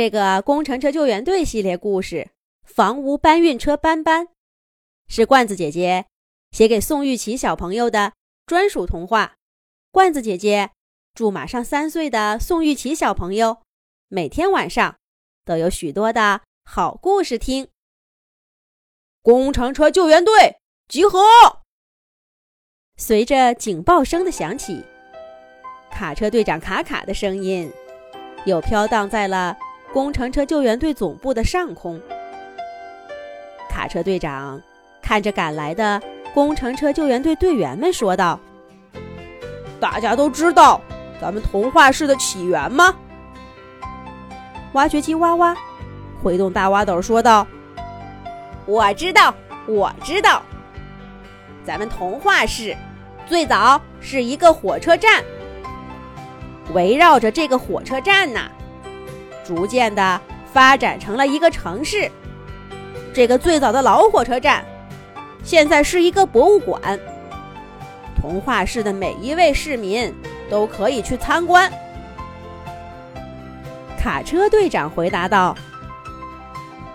这个工程车救援队系列故事《房屋搬运车搬搬》，是罐子姐姐写给宋玉琪小朋友的专属童话。罐子姐姐祝马上三岁的宋玉琪小朋友每天晚上都有许多的好故事听。工程车救援队集合！随着警报声的响起，卡车队长卡卡的声音又飘荡在了。工程车救援队总部的上空，卡车队长看着赶来的工程车救援队队员们说道：“大家都知道咱们童话市的起源吗？”挖掘机哇哇，挥动大挖斗说道：“我知道，我知道，咱们童话市最早是一个火车站，围绕着这个火车站呢。”逐渐的发展成了一个城市。这个最早的老火车站，现在是一个博物馆。童话市的每一位市民都可以去参观。卡车队长回答道：“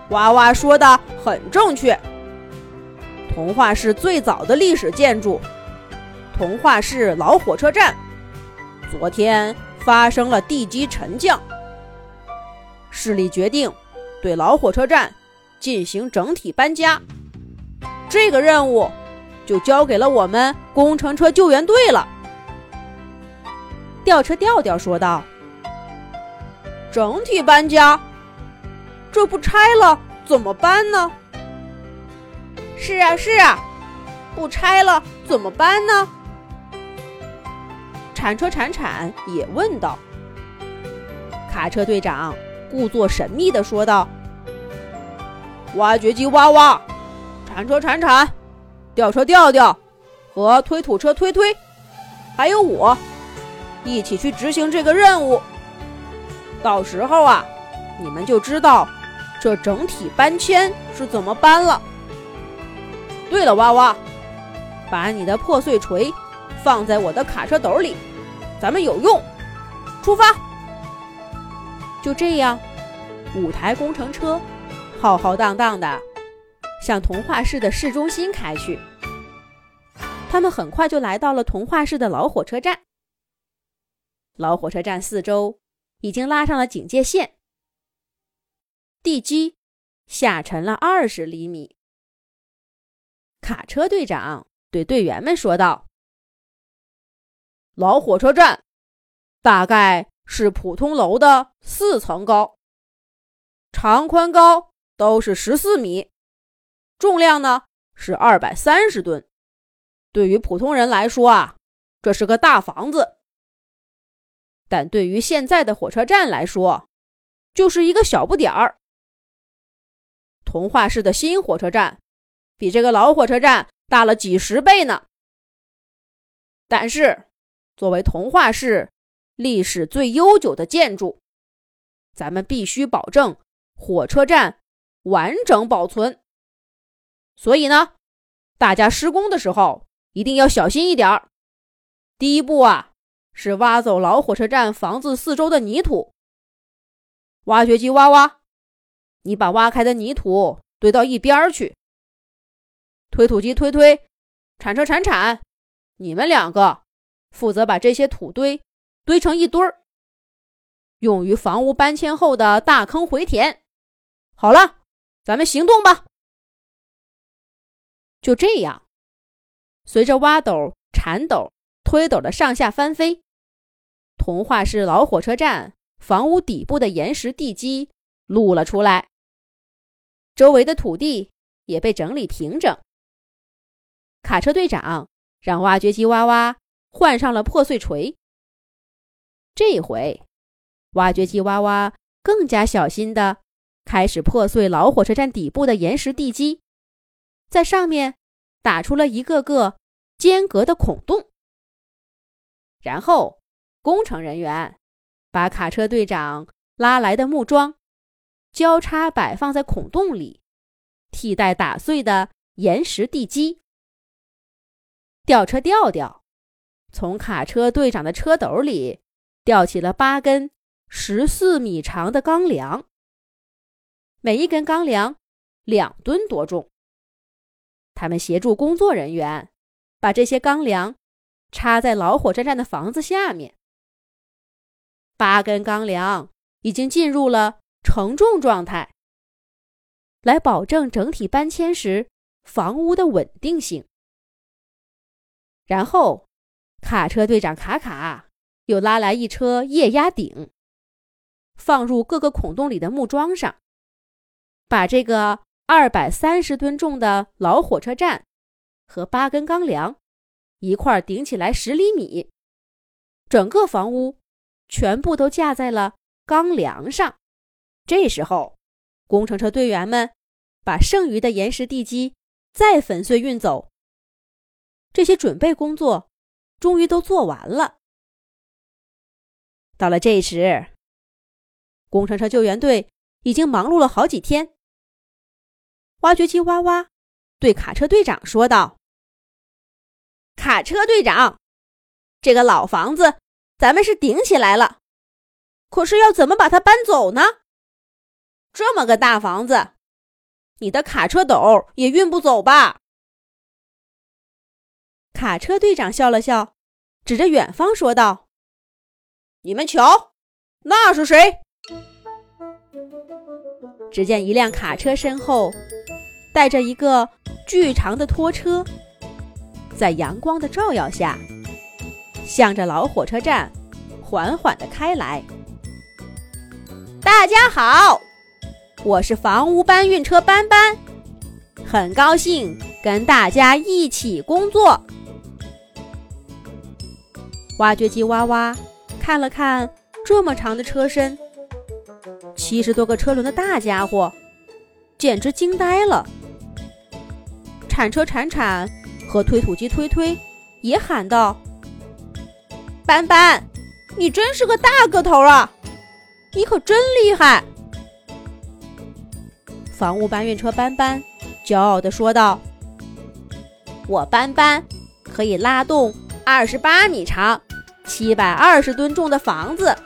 娃娃说的很正确。童话市最早的历史建筑——童话市老火车站，昨天发生了地基沉降。”市里决定对老火车站进行整体搬家，这个任务就交给了我们工程车救援队了。吊车调调说道：“整体搬家，这不拆了怎么搬呢？”“是啊，是啊，不拆了怎么搬呢？”铲车铲铲也问道。卡车队长。故作神秘地说道：“挖掘机挖挖，铲车铲铲，吊车吊吊，和推土车推推，还有我，一起去执行这个任务。到时候啊，你们就知道这整体搬迁是怎么搬了。对了，哇哇，把你的破碎锤放在我的卡车斗里，咱们有用。出发。”就这样，五台工程车浩浩荡荡的向童话市的市中心开去。他们很快就来到了童话市的老火车站。老火车站四周已经拉上了警戒线，地基下沉了二十厘米。卡车队长对队员们说道：“老火车站大概……”是普通楼的四层高，长宽高都是十四米，重量呢是二百三十吨。对于普通人来说啊，这是个大房子；但对于现在的火车站来说，就是一个小不点儿。童话市的新火车站比这个老火车站大了几十倍呢。但是，作为童话市。历史最悠久的建筑，咱们必须保证火车站完整保存。所以呢，大家施工的时候一定要小心一点儿。第一步啊，是挖走老火车站房子四周的泥土。挖掘机挖挖，你把挖开的泥土堆到一边去。推土机推推，铲车铲铲，你们两个负责把这些土堆。堆成一堆儿，用于房屋搬迁后的大坑回填。好了，咱们行动吧。就这样，随着挖斗、铲斗、推斗的上下翻飞，童话市老火车站房屋底部的岩石地基露了出来，周围的土地也被整理平整。卡车队长让挖掘机挖挖换上了破碎锤。这回，挖掘机哇哇更加小心地开始破碎老火车站底部的岩石地基，在上面打出了一个个间隔的孔洞。然后，工程人员把卡车队长拉来的木桩交叉摆放在孔洞里，替代打碎的岩石地基。吊车吊吊从卡车队长的车斗里。吊起了八根十四米长的钢梁，每一根钢梁两吨多重。他们协助工作人员把这些钢梁插在老火车站的房子下面。八根钢梁已经进入了承重状态，来保证整体搬迁时房屋的稳定性。然后，卡车队长卡卡又拉来一车液压顶，放入各个孔洞里的木桩上，把这个二百三十吨重的老火车站和八根钢梁一块顶起来十厘米，整个房屋。全部都架在了钢梁上。这时候，工程车队员们把剩余的岩石地基再粉碎运走。这些准备工作终于都做完了。到了这时，工程车救援队已经忙碌了好几天。挖掘机哇哇对卡车队长说道：“卡车队长，这个老房子……”咱们是顶起来了，可是要怎么把它搬走呢？这么个大房子，你的卡车斗也运不走吧？卡车队长笑了笑，指着远方说道：“你们瞧，那是谁？”只见一辆卡车身后带着一个巨长的拖车，在阳光的照耀下。向着老火车站缓缓地开来。大家好，我是房屋搬运车班班，很高兴跟大家一起工作。挖掘机哇哇看了看这么长的车身，七十多个车轮的大家伙，简直惊呆了。铲车铲铲和推土机推推也喊道。斑斑，你真是个大个头啊！你可真厉害！房屋搬运车斑斑骄傲地说道：“我斑斑可以拉动二十八米长、七百二十吨重的房子。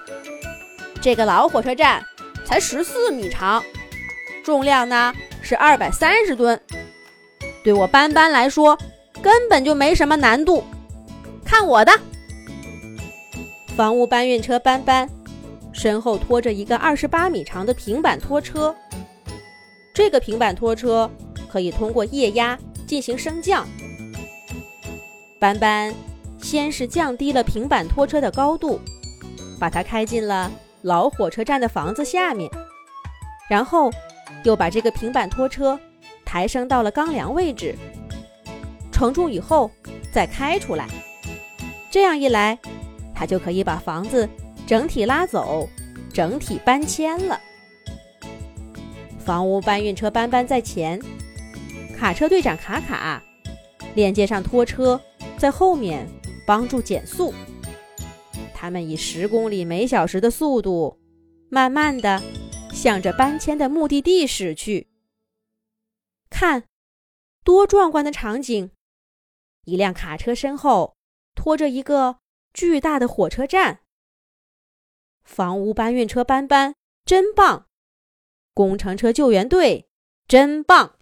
这个老火车站才十四米长，重量呢是二百三十吨。对我斑斑来说，根本就没什么难度。看我的！”房屋搬运车斑斑身后拖着一个二十八米长的平板拖车，这个平板拖车可以通过液压进行升降。斑斑先是降低了平板拖车的高度，把它开进了老火车站的房子下面，然后又把这个平板拖车抬升到了钢梁位置，承重以后再开出来。这样一来。他就可以把房子整体拉走，整体搬迁了。房屋搬运车搬搬在前，卡车队长卡卡连接上拖车，在后面帮助减速。他们以十公里每小时的速度，慢慢的向着搬迁的目的地驶去。看，多壮观的场景！一辆卡车身后拖着一个。巨大的火车站，房屋搬运车搬搬真棒，工程车救援队真棒。